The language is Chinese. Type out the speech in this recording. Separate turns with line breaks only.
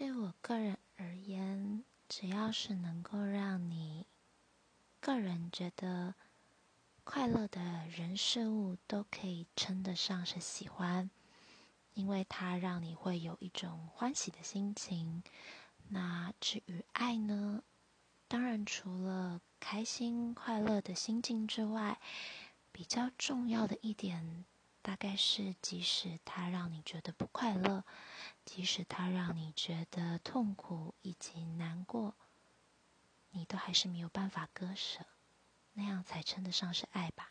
对我个人而言，只要是能够让你个人觉得快乐的人事物，都可以称得上是喜欢，因为它让你会有一种欢喜的心情。那至于爱呢？当然，除了开心快乐的心境之外，比较重要的一点，大概是即使它让你觉得不快乐，即使它让你觉得痛苦以及难过，你都还是没有办法割舍，那样才称得上是爱吧。